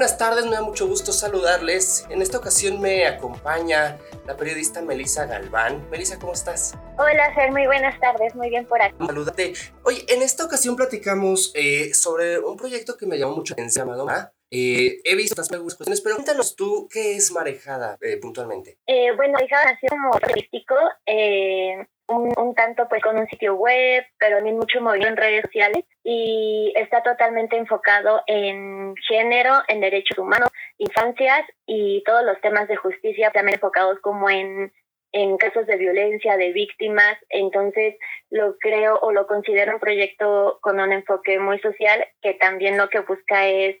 buenas tardes, me da mucho gusto saludarles. En esta ocasión me acompaña la periodista Melisa Galván. Melisa, ¿cómo estás? Hola, Fer, muy buenas tardes, muy bien por aquí. Saludate. Oye, en esta ocasión platicamos eh, sobre un proyecto que me llamó mucho la atención, llamado eh, he visto otras cuestiones, pero cuéntanos tú qué es Marejada eh, puntualmente. Eh, bueno, Marejada ha sido como turístico, un, tanto pues con un sitio web, pero también mucho movimiento en redes sociales y está totalmente enfocado en género, en derechos humanos, infancias y todos los temas de justicia también enfocados como en en casos de violencia, de víctimas, entonces lo creo o lo considero un proyecto con un enfoque muy social que también lo que busca es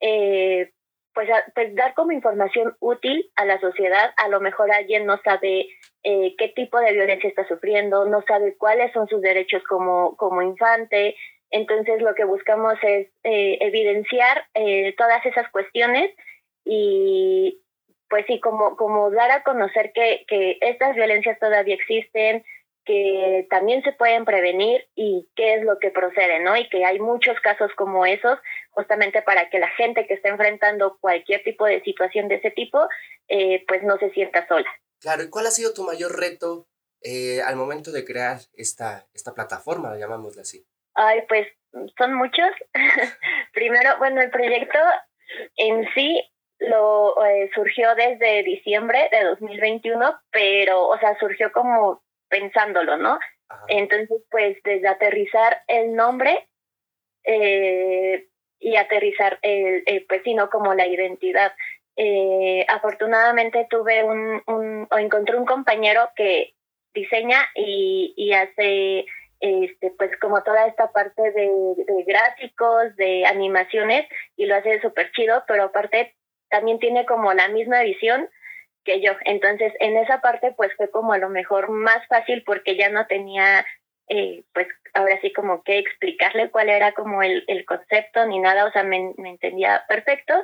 eh, pues, pues dar como información útil a la sociedad. A lo mejor alguien no sabe eh, qué tipo de violencia está sufriendo, no sabe cuáles son sus derechos como, como infante. Entonces lo que buscamos es eh, evidenciar eh, todas esas cuestiones y pues sí, como, como dar a conocer que, que estas violencias todavía existen, que también se pueden prevenir y qué es lo que procede, ¿no? Y que hay muchos casos como esos, justamente para que la gente que está enfrentando cualquier tipo de situación de ese tipo, eh, pues no se sienta sola. Claro, ¿y cuál ha sido tu mayor reto eh, al momento de crear esta, esta plataforma, llamámosla así? Ay, pues son muchos. Primero, bueno, el proyecto en sí lo eh, surgió desde diciembre de 2021, pero, o sea, surgió como pensándolo, ¿no? Entonces, pues desde aterrizar el nombre eh, y aterrizar el, pues sí, ¿no? Como la identidad. Eh, afortunadamente tuve un, un, o encontré un compañero que diseña y, y hace este pues como toda esta parte de, de gráficos, de animaciones y lo hace súper chido, pero aparte también tiene como la misma visión que yo. Entonces, en esa parte, pues fue como a lo mejor más fácil porque ya no tenía, eh, pues ahora sí como que explicarle cuál era como el, el concepto ni nada, o sea, me, me entendía perfecto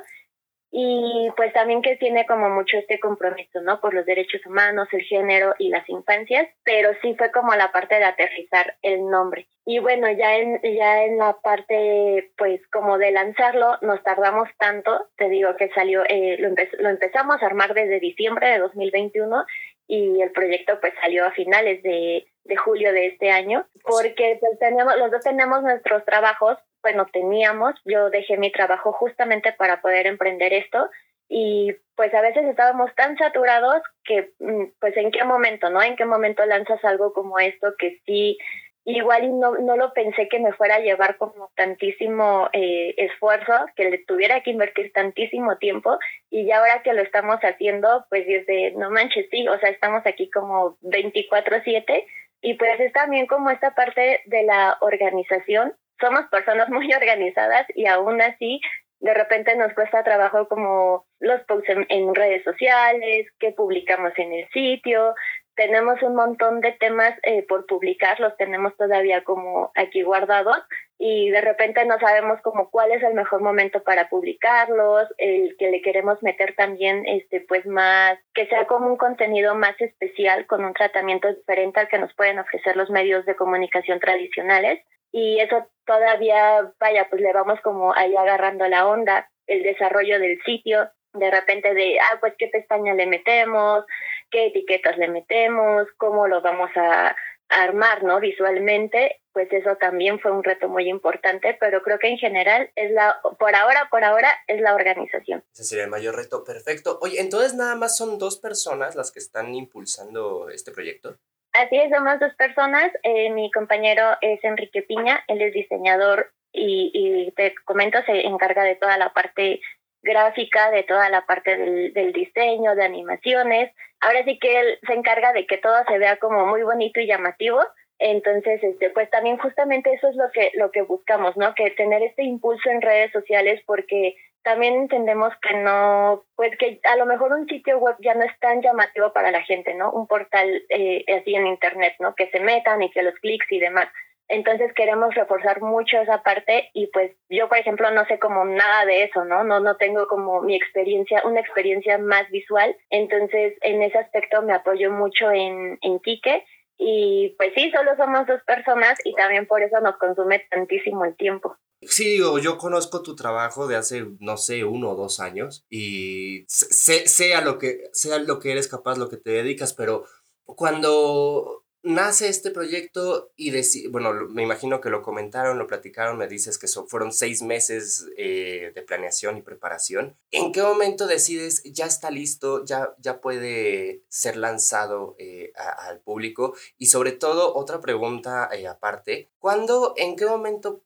y pues también que tiene como mucho este compromiso, ¿no? Por los derechos humanos, el género y las infancias, pero sí fue como la parte de aterrizar el nombre. Y bueno, ya en, ya en la parte, pues como de lanzarlo, nos tardamos tanto, te digo que salió, eh, lo, lo empezamos a armar desde diciembre de 2021 y el proyecto pues salió a finales de, de julio de este año, porque pues teníamos, los dos tenemos nuestros trabajos bueno, teníamos, yo dejé mi trabajo justamente para poder emprender esto y pues a veces estábamos tan saturados que mm, pues en qué momento, ¿no? En qué momento lanzas algo como esto que sí, igual y no, no lo pensé que me fuera a llevar como tantísimo eh, esfuerzo, que le tuviera que invertir tantísimo tiempo y ya ahora que lo estamos haciendo, pues desde, no manches, sí, o sea, estamos aquí como 24/7 y pues es también como esta parte de la organización somos personas muy organizadas y aún así de repente nos cuesta trabajo como los posts en, redes sociales, que publicamos en el sitio, tenemos un montón de temas eh, por publicar, los tenemos todavía como aquí guardados y de repente no sabemos como cuál es el mejor momento para publicarlos, el que le queremos meter también este pues más que sea como un contenido más especial con un tratamiento diferente al que nos pueden ofrecer los medios de comunicación tradicionales y eso todavía, vaya, pues le vamos como ahí agarrando la onda, el desarrollo del sitio, de repente de, ah, pues qué pestaña le metemos, qué etiquetas le metemos, cómo lo vamos a, armar, ¿no? Visualmente, pues eso también fue un reto muy importante, pero creo que en general es la, por ahora, por ahora, es la organización. Ese sería el mayor reto, perfecto. Oye, entonces nada más son dos personas las que están impulsando este proyecto. Así es, somos dos personas. Eh, mi compañero es Enrique Piña, él es diseñador y, y, te comento, se encarga de toda la parte gráfica, de toda la parte del, del, diseño, de animaciones. Ahora sí que él se encarga de que todo se vea como muy bonito y llamativo. Entonces, este, pues también justamente eso es lo que, lo que buscamos, ¿no? Que tener este impulso en redes sociales porque también entendemos que no, pues que a lo mejor un sitio web ya no es tan llamativo para la gente, ¿no? Un portal eh, así en internet, ¿no? Que se metan y que los clics y demás. Entonces queremos reforzar mucho esa parte y pues yo, por ejemplo, no sé como nada de eso, ¿no? No, no tengo como mi experiencia, una experiencia más visual. Entonces, en ese aspecto me apoyo mucho en, en Kike Y pues sí, solo somos dos personas y también por eso nos consume tantísimo el tiempo. Sí, digo, yo conozco tu trabajo de hace, no sé, uno o dos años y sé, sea lo que, sea lo que eres capaz, lo que te dedicas, pero cuando nace este proyecto y bueno, me imagino que lo comentaron, lo platicaron, me dices que fueron seis meses eh, de planeación y preparación. ¿En qué momento decides ya está listo, ya, ya puede ser lanzado eh, al público? Y sobre todo, otra pregunta eh, aparte, ¿cuándo, en qué momento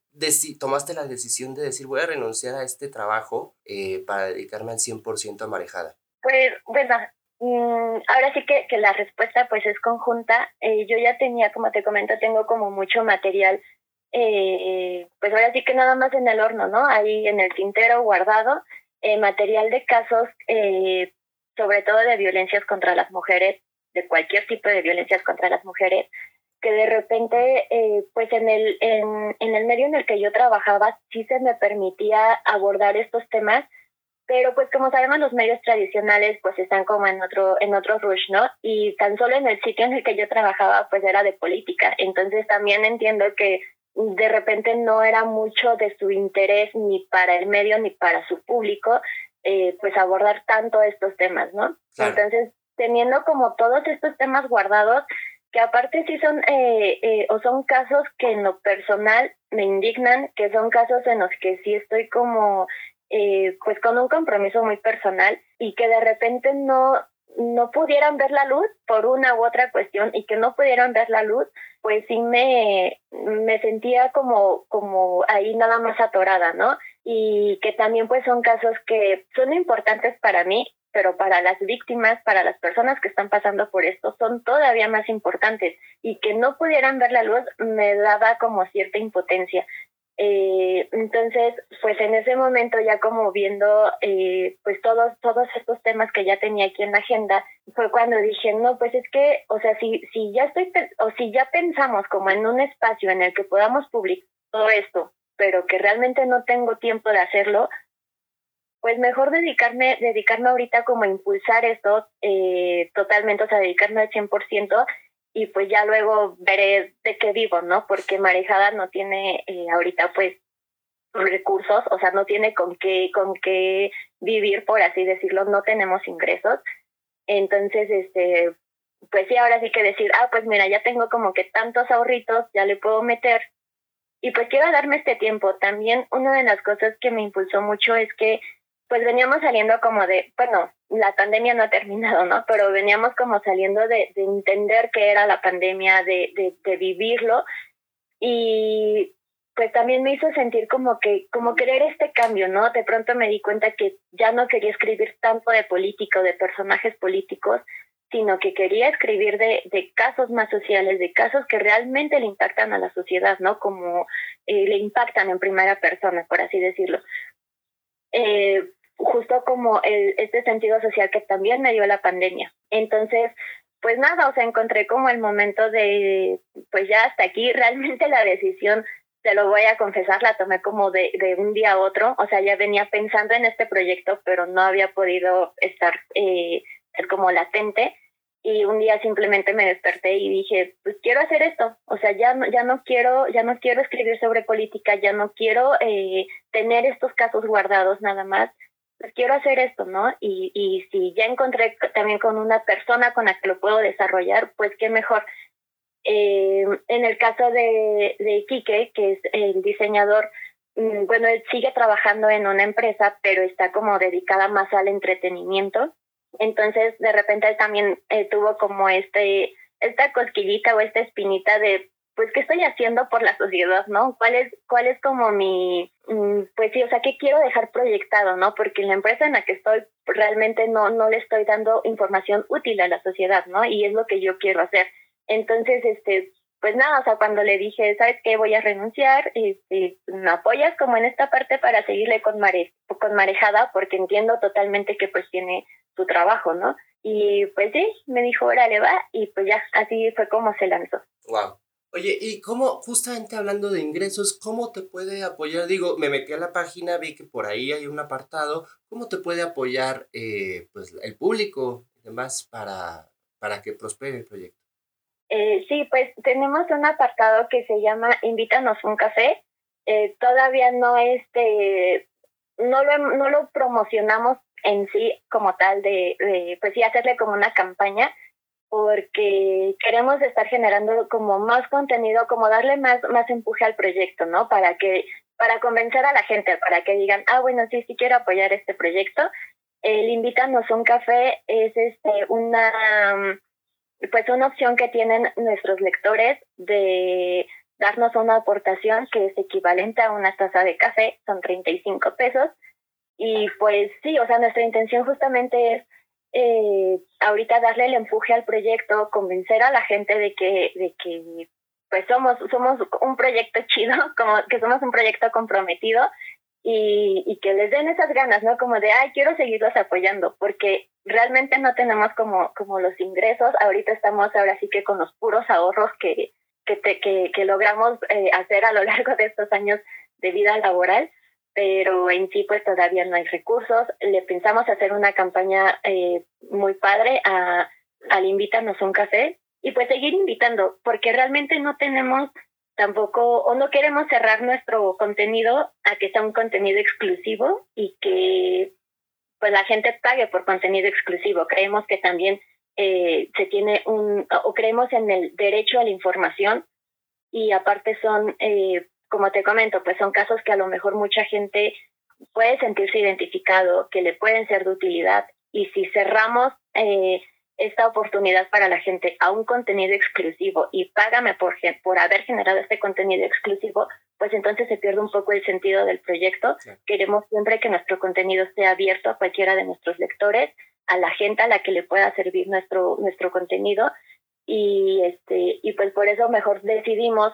tomaste la decisión de decir voy a renunciar a este trabajo para dedicarme al 100% a marejada? Pues, bueno, Mm, ahora sí que, que, la respuesta pues es conjunta. Eh, yo ya tenía, como te comento, tengo como mucho material, eh, pues ahora sí que nada más en el horno, ¿no? Ahí en el tintero guardado, eh, material de casos, sobre todo de violencias contra las mujeres, de cualquier tipo de violencias contra las mujeres, que de repente, pues en el, en, en el medio en el que yo trabajaba, sí se me permitía abordar estos temas pero pues como sabemos los medios tradicionales pues están como en otro en otro rush, ¿no? Y tan solo en el sitio en el que yo trabajaba pues era de política, entonces también entiendo que de repente no era mucho de su interés ni para el medio ni para su público eh, pues abordar tanto estos temas, ¿no? Entonces teniendo como todos estos temas guardados que aparte sí son eh, eh, o son casos que en lo personal me indignan, que son casos en los que sí estoy como eh, pues con un compromiso muy personal y que de repente no, no pudieran ver la luz por una u otra cuestión y que no pudieran ver la luz, pues sí me, me sentía como, como ahí nada más atorada, ¿no? Y que también pues son casos que son importantes para mí, pero para las víctimas, para las personas que están pasando por esto, son todavía más importantes y que no pudieran ver la luz me daba como cierta impotencia. Eh, entonces, pues en ese momento ya como viendo eh, pues todos, todos estos temas que ya tenía aquí en la agenda, fue cuando dije, no, pues es que, o sea, si, si ya estoy, o si ya pensamos como en un espacio en el que podamos publicar todo esto, pero que realmente no tengo tiempo de hacerlo, pues mejor dedicarme, dedicarme ahorita como a impulsar esto eh, totalmente, o sea, dedicarme al 100% y pues ya luego veré de qué vivo, ¿no? Porque Marejada no tiene eh, ahorita pues recursos, o sea, no tiene con qué, con qué vivir, por así decirlo, no tenemos ingresos. Entonces, este, pues sí, ahora sí que decir, ah, pues mira, ya tengo como que tantos ahorritos, ya le puedo meter. Y pues quiero darme este tiempo. También una de las cosas que me impulsó mucho es que pues veníamos saliendo como de, bueno, la pandemia no ha terminado, ¿no? Pero veníamos como saliendo de, entender qué era la pandemia, de, de, vivirlo. Y pues también me hizo sentir como que, como querer este cambio, ¿no? De pronto me di cuenta que ya no quería escribir tanto de política o de personajes políticos, sino que quería escribir de, de casos más sociales, de casos que realmente le impactan a la sociedad, ¿no? Como eh, le impactan en primera persona, por así decirlo. Eh, justo como el, este sentido social que también me dio la pandemia. Entonces, pues nada, o sea, encontré como el momento de, pues ya hasta aquí, realmente la decisión, te lo voy a confesar, la tomé como de, un día a otro, o sea, ya venía pensando en este proyecto, pero no había podido estar, eh, como latente, y un día simplemente me desperté y dije, pues quiero hacer esto, o sea, ya no, ya no quiero, ya no quiero escribir sobre política, ya no quiero eh, tener estos casos guardados nada más, pues quiero hacer esto, ¿no? Y, y si ya encontré también con una persona con la que lo puedo desarrollar, pues qué mejor. Eh, en el caso de, de Quique, que es el diseñador, mm, bueno, él sigue trabajando en una empresa, pero está como dedicada más al entretenimiento. Entonces, de repente él también eh, tuvo como este, esta cosquillita o esta espinita de, pues, ¿qué estoy haciendo por la sociedad, no? ¿Cuál es, cuál es como mi, mm, pues sí, o sea, qué quiero dejar proyectado, no? Porque en la empresa en la que estoy realmente no, no le estoy dando información útil a la sociedad, ¿no? Y es lo que yo quiero hacer. Entonces, este, pues nada, o sea, cuando le dije, ¿sabes qué? Voy a renunciar, este, ¿me apoyas como en esta parte para seguirle con, mare, con marejada? Porque entiendo totalmente que pues tiene su trabajo, ¿no? Y pues sí, me dijo, órale, va, y pues ya, así fue como se lanzó. Wow. Oye, y cómo, justamente hablando de ingresos, ¿cómo te puede apoyar? Digo, me metí a la página, vi que por ahí hay un apartado. ¿Cómo te puede apoyar eh, pues, el público y demás para, para que prospere el proyecto? Eh, sí, pues tenemos un apartado que se llama Invítanos un café. Eh, todavía no este no lo, no lo promocionamos en sí como tal de, de, pues sí hacerle como una campaña porque queremos estar generando como más contenido, como darle más, más empuje al proyecto, ¿no? Para que, para convencer a la gente, para que digan, ah, bueno, sí, sí quiero apoyar este proyecto. El invítanos un café es este una pues una opción que tienen nuestros lectores de darnos una aportación que es equivalente a una taza de café, son 35 pesos. Y pues sí, o sea, nuestra intención justamente es eh, ahorita darle el empuje al proyecto, convencer a la gente de que, de que pues somos, somos un proyecto chido, como que somos un proyecto comprometido y, y que les den esas ganas, ¿no? Como de, ay, quiero seguirlos apoyando, porque realmente no tenemos como, como los ingresos, ahorita estamos ahora sí que con los puros ahorros que, que, que, que logramos eh, hacer a lo largo de estos años de vida laboral, pero en sí pues todavía no hay recursos. Le pensamos hacer una campaña eh, muy padre a, al Invítanos un café y pues seguir invitando, porque realmente no tenemos tampoco o no queremos cerrar nuestro contenido a que sea un contenido exclusivo y que pues la gente pague por contenido exclusivo. Creemos que también eh, se tiene un, o creemos en el derecho a la información y aparte son eh, como te comento, pues son casos que a lo mejor mucha gente puede sentirse identificado, que le pueden ser de utilidad. Y si cerramos eh, esta oportunidad para la gente a un contenido exclusivo y págame por, por haber generado este contenido exclusivo, pues entonces se pierde un poco el sentido del proyecto. Queremos siempre que nuestro contenido esté abierto a cualquiera de nuestros lectores, a la gente a la que le pueda servir nuestro, nuestro contenido. Y, este, y pues por eso mejor decidimos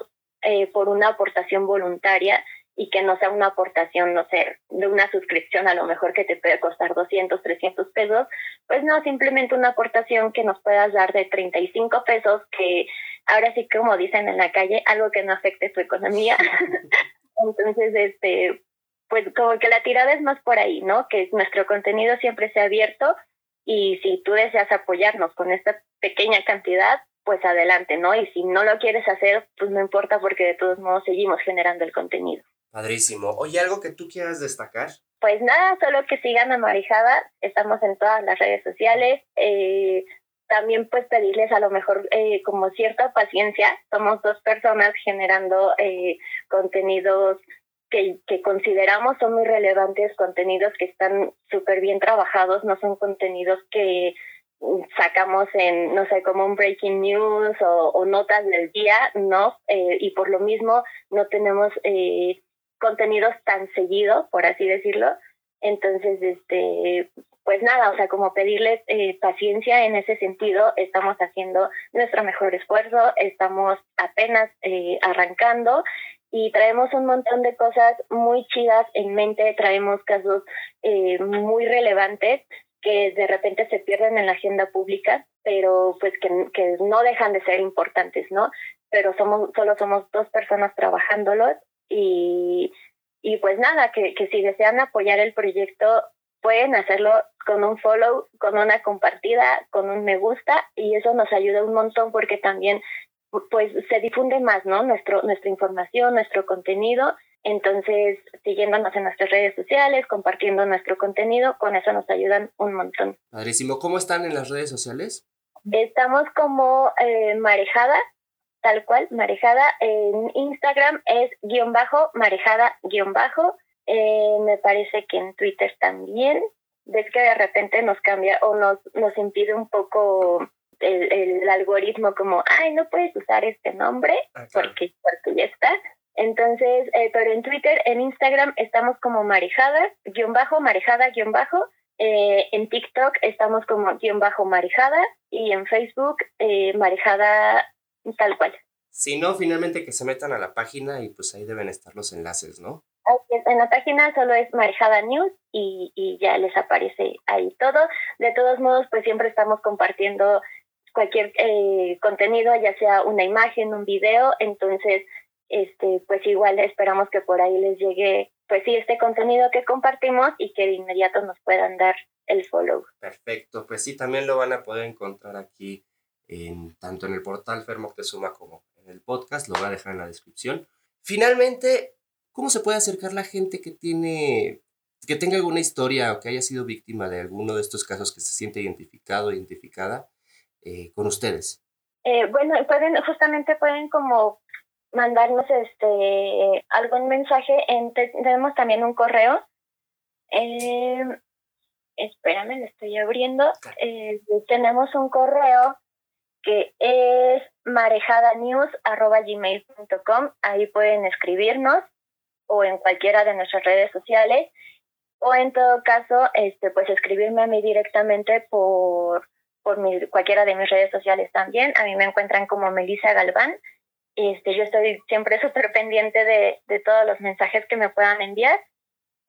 eh, por una aportación voluntaria y que no sea una aportación, no sé, de una suscripción a lo mejor que te puede costar 200, 300 pesos, pues no, simplemente una aportación que nos puedas dar de 35 pesos, que ahora sí, como dicen en la calle, algo que no afecte tu economía. Entonces, este, pues como que la tirada es más por ahí, ¿no? Que nuestro contenido siempre sea abierto y si tú deseas apoyarnos con esta pequeña cantidad, pues adelante, ¿no? Y si no lo quieres hacer, pues no importa porque de todos modos seguimos generando el contenido. Padrísimo. Oye, ¿algo que tú quieras destacar? Pues nada, solo que sigan a Marijada, estamos en todas las redes sociales. Eh, también pues pedirles a lo mejor eh, como cierta paciencia. Somos dos personas generando eh, contenidos que, que consideramos son muy relevantes, contenidos que están súper bien trabajados, no son contenidos que sacamos en, no sé, como un breaking news o, notas del día, ¿no? Eh, y por lo mismo no tenemos eh, contenidos tan seguidos, por así decirlo. Entonces, este, pues nada, o sea, como pedirles eh, paciencia en ese sentido, estamos haciendo nuestro mejor esfuerzo, estamos apenas arrancando y traemos un montón de cosas muy chidas en mente, traemos casos muy relevantes que de repente se pierden en la agenda pública, pero pues que, que no dejan de ser importantes, ¿no? Pero somos, solo somos dos personas trabajándolos y, y pues nada, que, que si desean apoyar el proyecto, pueden hacerlo con un follow, con una compartida, con un me gusta y eso nos ayuda un montón porque también pues se difunde más, ¿no? Nuestro, nuestra información, nuestro contenido entonces, siguiéndonos en nuestras redes sociales, compartiendo nuestro contenido, con eso nos ayudan un montón. Padrísimo. ¿Cómo están en las redes sociales? Estamos como eh, marejada, tal cual, marejada. En Instagram es guion bajo, marejada guion bajo. Eh, me parece que en Twitter también. Ves que de repente nos cambia o nos, nos impide un poco el, el algoritmo como, ay, no puedes usar este nombre ah, porque, porque ya está. Entonces, eh, pero en Twitter, en Instagram estamos como marejada, guion bajo, marejada, guion bajo. Eh, en TikTok estamos como guion bajo marejada y en Facebook eh, marejada tal cual. Si no, finalmente que se metan a la página y pues ahí deben estar los enlaces, ¿no? En la página solo es Marejada News y, y ya les aparece ahí todo. De todos modos, pues siempre estamos compartiendo cualquier eh, contenido, ya sea una imagen, un video, entonces este, pues igual esperamos que por ahí les llegue, pues sí, este contenido que compartimos y que de inmediato nos puedan dar el follow. Perfecto, pues sí, también lo van a poder encontrar aquí en, tanto en el portal Fermoctezuma como en el podcast, lo voy a dejar en la descripción. Finalmente, ¿cómo se puede acercar la gente que tiene que tenga alguna historia o que haya sido víctima de alguno de estos casos que se siente identificado, identificada eh, con ustedes? Eh, bueno, pueden, justamente pueden como mandarnos este algún mensaje. En, tenemos también un correo. Eh, espérame, lo estoy abriendo. Eh, tenemos un correo que es marejadanews.gmail.com. Ahí pueden escribirnos o en cualquiera de nuestras redes sociales o en todo caso, este, pues escribirme a mí directamente por, por mi, cualquiera de mis redes sociales también. A mí me encuentran como Melissa Galván. Este, yo estoy siempre súper pendiente de, todos los mensajes que me puedan enviar.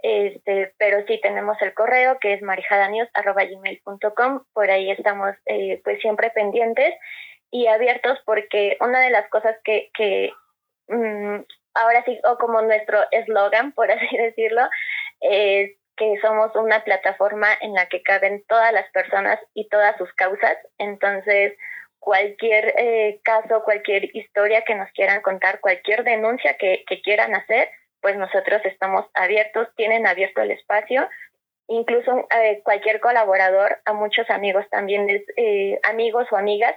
Este, pero sí tenemos el correo que es marijadanews.gmail.com, por ahí estamos eh, pues siempre pendientes y abiertos porque una de las cosas que, que mm, ahora sí, o como nuestro eslogan, por así decirlo, es que somos una plataforma en la que caben todas las personas y todas sus causas. Entonces, cualquier eh, caso, cualquier historia que nos quieran contar, cualquier denuncia que, que quieran hacer, pues nosotros estamos abiertos, tienen abierto el espacio. Incluso eh, cualquier colaborador, a muchos amigos también, eh, amigos o amigas,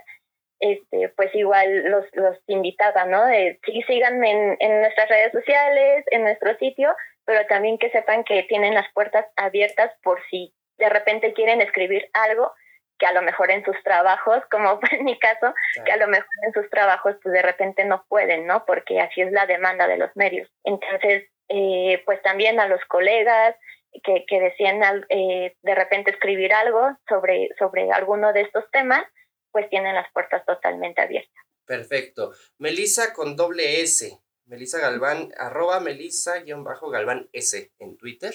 este, pues igual los, los invitaba, ¿no? De, sí, síganme en, en nuestras redes sociales, en nuestro sitio, pero también que sepan que tienen las puertas abiertas por si de repente quieren escribir algo que a lo mejor en sus trabajos, como en mi caso, que a lo mejor en sus trabajos pues de repente no pueden, ¿no? Porque así es la demanda de los medios. Entonces, eh, pues también a los colegas que, que decían eh, de repente escribir algo sobre, sobre alguno de estos temas, pues tienen las puertas totalmente abiertas. Perfecto. Melissa con doble S. Melissa Galván, arroba Melissa-Galván S en Twitter.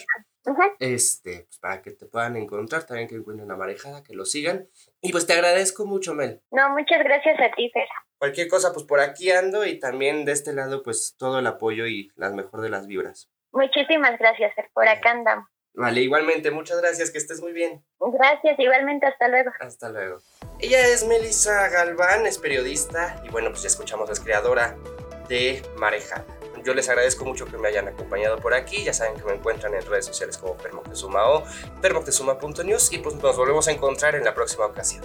Este, pues para que te puedan encontrar, también que encuentren a Marejada, que lo sigan. Y pues te agradezco mucho, Mel. No, muchas gracias a ti, Fer. Cualquier cosa, pues por aquí ando y también de este lado, pues todo el apoyo y las mejor de las vibras. Muchísimas gracias, Fer. Por acá andamos. Vale, igualmente, muchas gracias, que estés muy bien. Gracias, igualmente, hasta luego. Hasta luego. Ella es Melissa Galván, es periodista y bueno, pues ya escuchamos, es creadora de Marejada. Yo les agradezco mucho que me hayan acompañado por aquí. Ya saben que me encuentran en redes sociales como Permoctezuma o permoctezuma.news y pues nos volvemos a encontrar en la próxima ocasión.